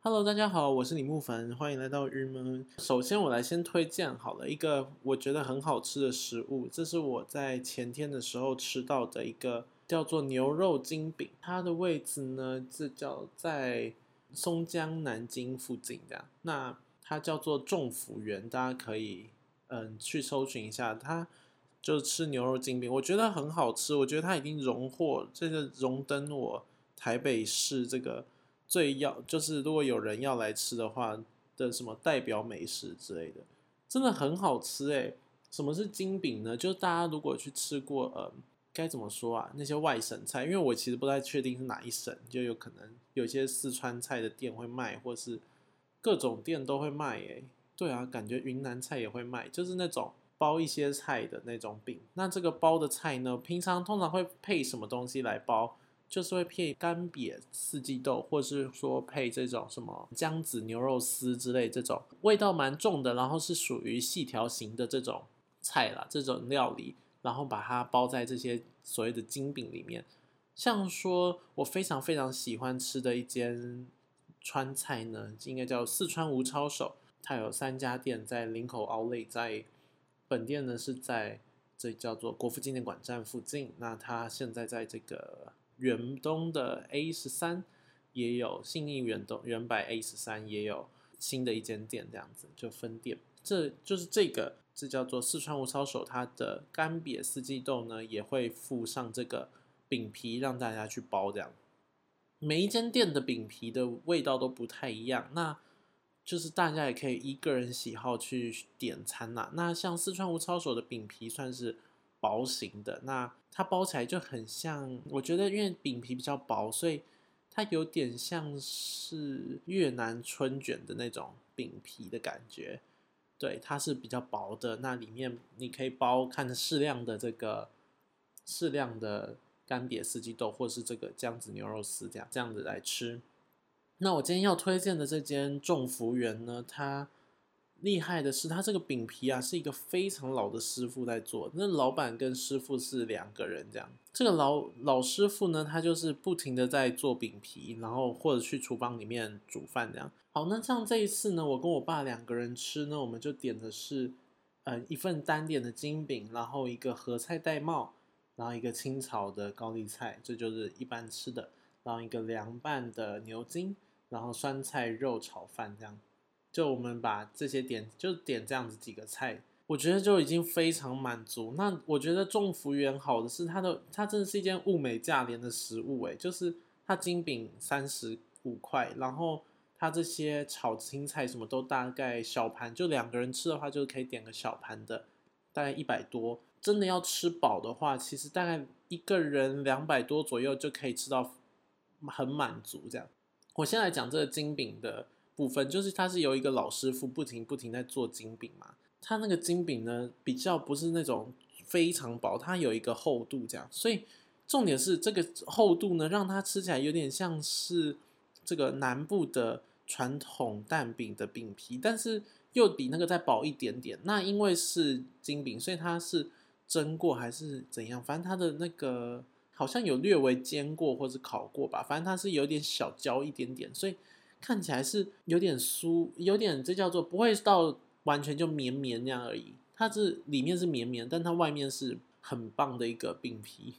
Hello，大家好，我是李木凡，欢迎来到日门。首先，我来先推荐好了一个我觉得很好吃的食物，这是我在前天的时候吃到的一个叫做牛肉精饼。它的位置呢，这叫在松江南京附近的。那它叫做众福园，大家可以嗯去搜寻一下。它就吃牛肉精饼，我觉得很好吃。我觉得它已经荣获这个荣登我台北市这个。最要就是如果有人要来吃的话的什么代表美食之类的，真的很好吃诶。什么是金饼呢？就是大家如果去吃过，呃，该怎么说啊？那些外省菜，因为我其实不太确定是哪一省，就有可能有些四川菜的店会卖，或是各种店都会卖诶。对啊，感觉云南菜也会卖，就是那种包一些菜的那种饼。那这个包的菜呢，平常通常会配什么东西来包？就是会配干瘪四季豆，或是说配这种什么姜子牛肉丝之类，这种味道蛮重的，然后是属于细条型的这种菜啦，这种料理，然后把它包在这些所谓的金饼里面。像说我非常非常喜欢吃的一间川菜呢，应该叫四川吴抄手，它有三家店在林口奥莱，在本店呢是在这叫做国父纪念馆站附近，那它现在在这个。远东的 A 十三也有，信义远东远百 A 十三也有新的一间店，这样子就分店。这就是这个，这叫做四川无操手，它的干瘪四季豆呢也会附上这个饼皮，让大家去包。这样每一间店的饼皮的味道都不太一样，那就是大家也可以依个人喜好去点餐啦。那像四川无操手的饼皮算是。薄型的，那它包起来就很像，我觉得因为饼皮比较薄，所以它有点像是越南春卷的那种饼皮的感觉。对，它是比较薄的，那里面你可以包看适量的这个适量的干瘪四季豆，或是这个姜子牛肉丝这样这样子来吃。那我今天要推荐的这间众福园呢，它。厉害的是，他这个饼皮啊，是一个非常老的师傅在做。那老板跟师傅是两个人这样。这个老老师傅呢，他就是不停的在做饼皮，然后或者去厨房里面煮饭这样。好，那像这一次呢，我跟我爸两个人吃呢，我们就点的是，呃，一份单点的金饼，然后一个合菜带帽，然后一个清炒的高丽菜，这就是一般吃的，然后一个凉拌的牛筋，然后酸菜肉炒饭这样。就我们把这些点，就点这样子几个菜，我觉得就已经非常满足。那我觉得众福园好的是它的，它真的是一件物美价廉的食物诶，就是它金饼三十五块，然后它这些炒青菜什么都大概小盘，就两个人吃的话就可以点个小盘的，大概一百多。真的要吃饱的话，其实大概一个人两百多左右就可以吃到很满足这样。我先来讲这个金饼的。部分就是它是由一个老师傅不停不停在做金饼嘛，它那个金饼呢比较不是那种非常薄，它有一个厚度这样，所以重点是这个厚度呢让它吃起来有点像是这个南部的传统蛋饼的饼皮，但是又比那个再薄一点点。那因为是金饼，所以它是蒸过还是怎样？反正它的那个好像有略微煎过或者烤过吧，反正它是有点小焦一点点，所以。看起来是有点酥，有点这叫做不会到完全就绵绵那样而已。它是里面是绵绵，但它外面是很棒的一个饼皮。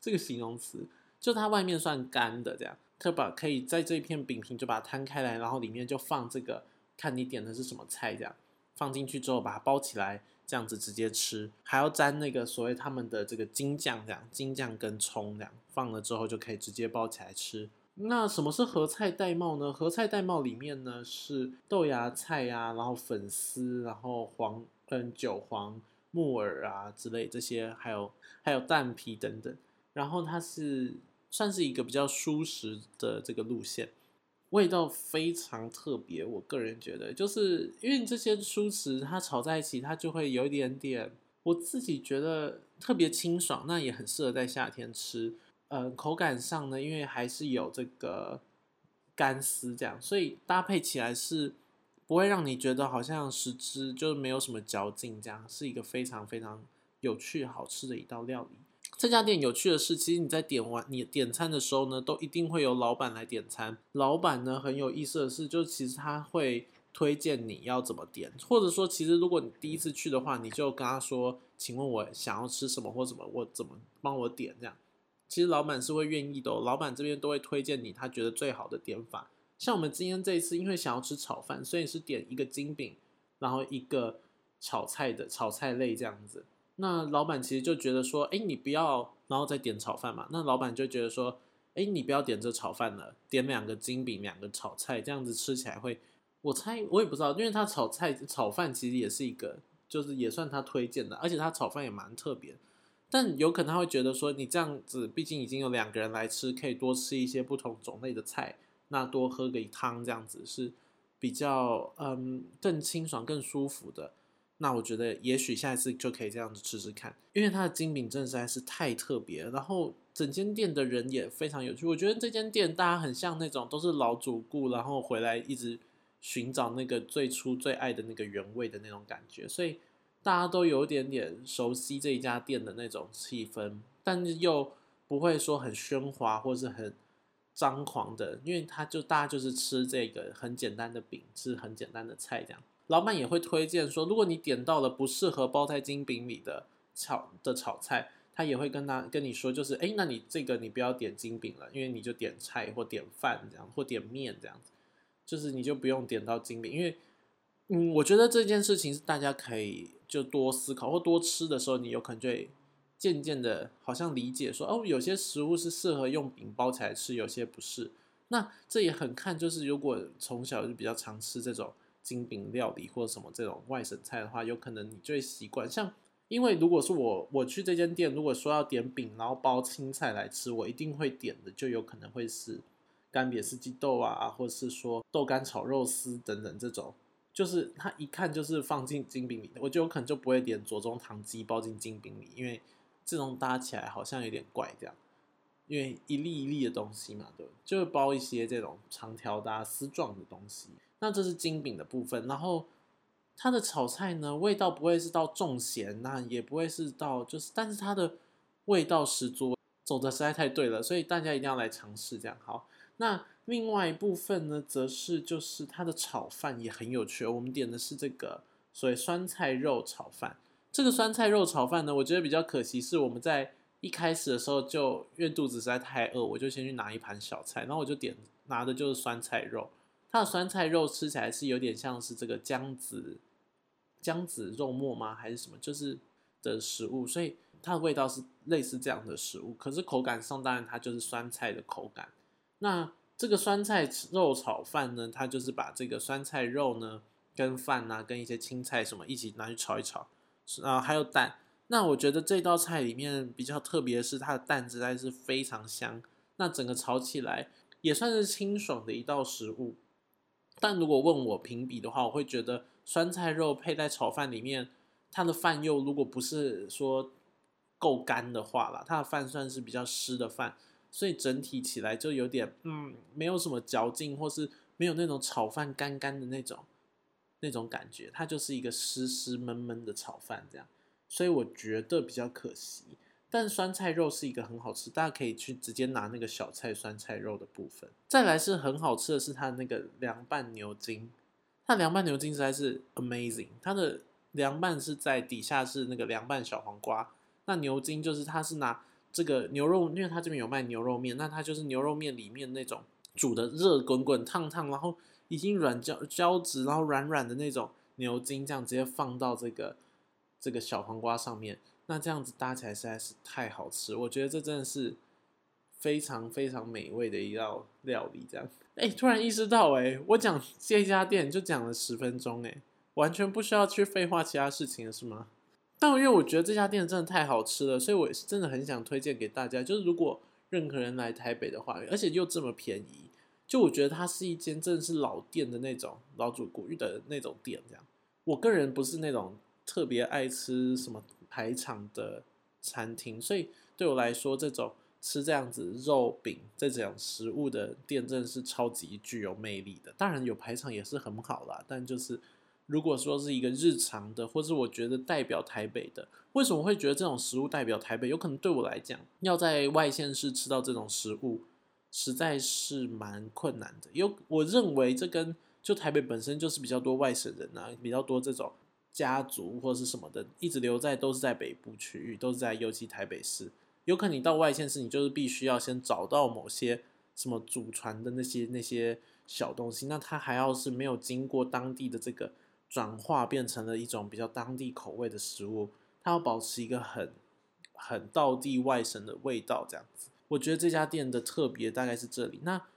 这个形容词就它外面算干的这样。它把可以在这一片饼皮就把它摊开来，然后里面就放这个，看你点的是什么菜这样，放进去之后把它包起来，这样子直接吃，还要沾那个所谓他们的这个金酱这样，金酱跟葱这样放了之后就可以直接包起来吃。那什么是合菜带帽呢？合菜带帽里面呢是豆芽菜呀，然后粉丝，然后黄嗯韭黄、木耳啊之类这些，还有还有蛋皮等等。然后它是算是一个比较舒适的这个路线，味道非常特别。我个人觉得，就是因为这些蔬食它炒在一起，它就会有一点点，我自己觉得特别清爽，那也很适合在夏天吃。呃，口感上呢，因为还是有这个干丝这样，所以搭配起来是不会让你觉得好像食之就是没有什么嚼劲，这样是一个非常非常有趣好吃的一道料理。这家店有趣的是，其实你在点完你点餐的时候呢，都一定会有老板来点餐。老板呢很有意思的是，就其实他会推荐你要怎么点，或者说，其实如果你第一次去的话，你就跟他说：“请问我想要吃什么或怎么，我怎么帮我点？”这样，其实老板是会愿意的。老板这边都会推荐你他觉得最好的点法。像我们今天这一次，因为想要吃炒饭，所以是点一个金饼，然后一个炒菜的炒菜类这样子。那老板其实就觉得说，哎，你不要，然后再点炒饭嘛。那老板就觉得说，哎，你不要点这炒饭了，点两个金饼，两个炒菜，这样子吃起来会，我猜我也不知道，因为他炒菜炒饭其实也是一个，就是也算他推荐的，而且他炒饭也蛮特别。但有可能他会觉得说，你这样子，毕竟已经有两个人来吃，可以多吃一些不同种类的菜，那多喝个汤这样子是比较嗯更清爽、更舒服的。那我觉得也许下一次就可以这样子吃吃看，因为它的精品真的实在是太特别了。然后整间店的人也非常有趣，我觉得这间店大家很像那种都是老主顾，然后回来一直寻找那个最初最爱的那个原味的那种感觉，所以大家都有一点点熟悉这一家店的那种气氛，但是又不会说很喧哗或是很张狂的，因为他就大家就是吃这个很简单的饼，吃很简单的菜这样。老板也会推荐说，如果你点到了不适合包在金饼里的炒的炒菜，他也会跟他跟你说，就是哎，那你这个你不要点金饼了，因为你就点菜或点饭这样，或点面这样子，就是你就不用点到金饼，因为嗯，我觉得这件事情是大家可以就多思考或多吃的时候，你有可能就会渐渐的好像理解说，哦，有些食物是适合用饼包起来吃，有些不是。那这也很看，就是如果从小就比较常吃这种。精饼料理或者什么这种外省菜的话，有可能你就会习惯。像，因为如果是我我去这间店，如果说要点饼，然后包青菜来吃，我一定会点的，就有可能会是干煸四季豆啊，或者是说豆干炒肉丝等等这种，就是它一看就是放进金饼里的，我就有可能就不会点左宗棠鸡包进金饼里，因为这种搭起来好像有点怪这样，因为一粒一粒的东西嘛，对，就会包一些这种长条的丝状的东西。那这是金饼的部分，然后它的炒菜呢，味道不会是到重咸，那也不会是到就是，但是它的味道十足，走的实在太对了，所以大家一定要来尝试这样。好，那另外一部分呢，则是就是它的炒饭也很有趣，我们点的是这个所谓酸菜肉炒饭。这个酸菜肉炒饭呢，我觉得比较可惜是我们在一开始的时候就因为肚子实在太饿，我就先去拿一盘小菜，然后我就点拿的就是酸菜肉。它的酸菜肉吃起来是有点像是这个姜子姜子肉末吗？还是什么？就是的食物，所以它的味道是类似这样的食物。可是口感上，当然它就是酸菜的口感。那这个酸菜肉炒饭呢，它就是把这个酸菜肉呢跟饭呐，跟一些青菜什么一起拿去炒一炒，啊，还有蛋。那我觉得这道菜里面比较特别的是，它的蛋实在是非常香。那整个炒起来也算是清爽的一道食物。但如果问我评比的话，我会觉得酸菜肉配在炒饭里面，它的饭又如果不是说够干的话啦，它的饭算是比较湿的饭，所以整体起来就有点嗯，没有什么嚼劲，或是没有那种炒饭干干的那种那种感觉，它就是一个湿湿闷闷的炒饭这样，所以我觉得比较可惜。但酸菜肉是一个很好吃，大家可以去直接拿那个小菜酸菜肉的部分。再来是很好吃的是它的那个凉拌牛筋，它凉拌牛筋实在是 amazing。它的凉拌是在底下是那个凉拌小黄瓜，那牛筋就是它是拿这个牛肉，因为它这边有卖牛肉面，那它就是牛肉面里面那种煮的热滚滚烫烫，然后已经软胶胶质，然后软软的那种牛筋，这样直接放到这个这个小黄瓜上面。那这样子搭起来实在是太好吃，我觉得这真的是非常非常美味的一道料理。这样，哎，突然意识到，哎，我讲这家店就讲了十分钟，哎，完全不需要去废话其他事情了，是吗？但因为我觉得这家店真的太好吃了，所以我也是真的很想推荐给大家。就是如果任何人来台北的话，而且又这么便宜，就我觉得它是一间真的是老店的那种老主顾的那种店。这样，我个人不是那种特别爱吃什么。排场的餐厅，所以对我来说，这种吃这样子肉饼这种食物的店，真的是超级具有魅力的。当然有排场也是很好啦，但就是如果说是一个日常的，或是我觉得代表台北的，为什么会觉得这种食物代表台北？有可能对我来讲，要在外县市吃到这种食物，实在是蛮困难的。有我认为这跟就台北本身就是比较多外省人啊，比较多这种家族或是什么的，一直留在都是在北部区域，都是在尤其台北市。有可能你到外县市，你就是必须要先找到某些什么祖传的那些那些小东西，那它还要是没有经过当地的这个。转化变成了一种比较当地口味的食物，它要保持一个很很道地外省的味道，这样子。我觉得这家店的特别大概是这里。那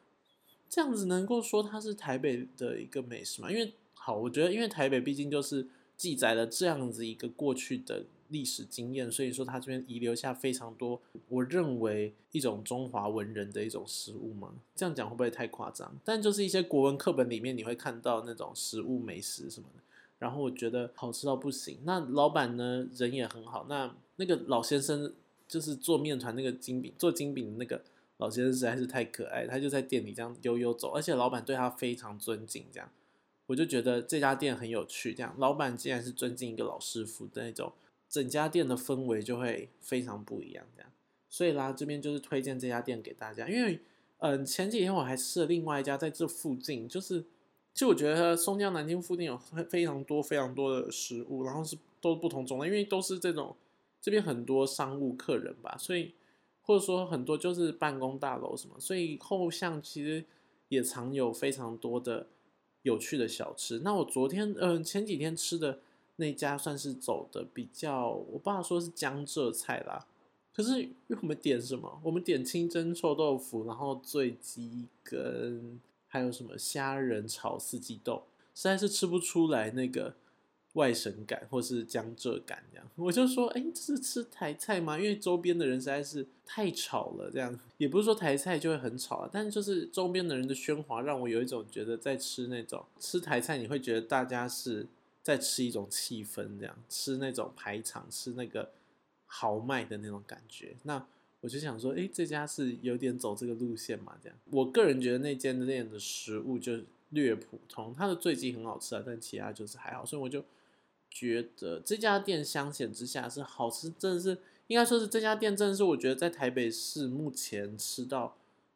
这样子能够说它是台北的一个美食吗？因为好，我觉得因为台北毕竟就是记载了这样子一个过去的。历史经验，所以说他这边遗留下非常多，我认为一种中华文人的一种食物嘛。这样讲会不会太夸张？但就是一些国文课本里面你会看到那种食物美食什么的，然后我觉得好吃到不行。那老板呢人也很好，那那个老先生就是做面团那个金饼做金饼的那个老先生实在是太可爱，他就在店里这样悠悠走，而且老板对他非常尊敬，这样我就觉得这家店很有趣。这样老板竟然是尊敬一个老师傅的那种。整家店的氛围就会非常不一样，这样，所以啦，这边就是推荐这家店给大家。因为，嗯，前几天我还吃了另外一家，在这附近，就是，其实我觉得松江南京附近有非常多非常多的食物，然后是都不同种类，因为都是这种这边很多商务客人吧，所以或者说很多就是办公大楼什么，所以后巷其实也常有非常多的有趣的小吃。那我昨天，嗯，前几天吃的。那家算是走的比较，我爸说是江浙菜啦。可是我们点什么？我们点清蒸臭豆腐，然后醉鸡跟还有什么虾仁炒四季豆，实在是吃不出来那个外省感或是江浙感这样。我就说，哎，这是吃台菜吗？因为周边的人实在是太吵了，这样也不是说台菜就会很吵啊，但是就是周边的人的喧哗让我有一种觉得在吃那种吃台菜，你会觉得大家是。在吃一种气氛，这样吃那种排场，吃那个豪迈的那种感觉。那我就想说，哎，这家是有点走这个路线嘛？这样，我个人觉得那间店的食物就略普通，它的醉鸡很好吃啊，但其他就是还好。所以我就觉得这家店相显之下是好吃，真的是应该说是这家店真的是我觉得在台北市目前吃到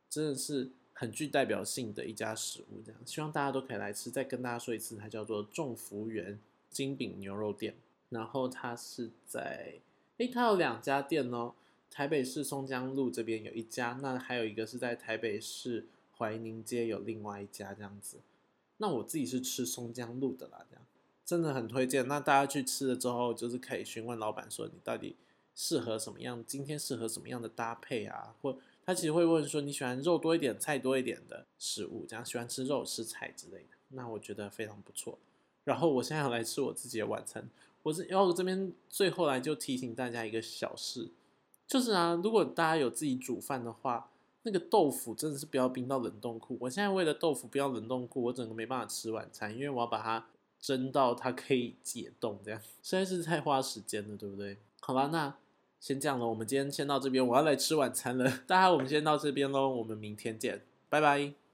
真的是。很具代表性的一家食物，这样希望大家都可以来吃。再跟大家说一次，它叫做众福园金饼牛肉店。然后它是在，诶，它有两家店哦。台北市松江路这边有一家，那还有一个是在台北市怀宁街有另外一家这样子。那我自己是吃松江路的啦，这样真的很推荐。那大家去吃了之后，就是可以询问老板说你到底适合什么样，今天适合什么样的搭配啊，或。他其实会问说：“你喜欢肉多一点、菜多一点的食物，这样喜欢吃肉、吃菜之类的。”那我觉得非常不错。然后我现在要来吃我自己的晚餐。我是然后这边最后来就提醒大家一个小事，就是啊，如果大家有自己煮饭的话，那个豆腐真的是不要冰到冷冻库。我现在为了豆腐不要冷冻库，我整个没办法吃晚餐，因为我要把它蒸到它可以解冻，这样实在是太花时间了，对不对？好吧，那。先这样了，我们今天先到这边，我要来吃晚餐了。大家，我们先到这边喽，我们明天见，拜拜。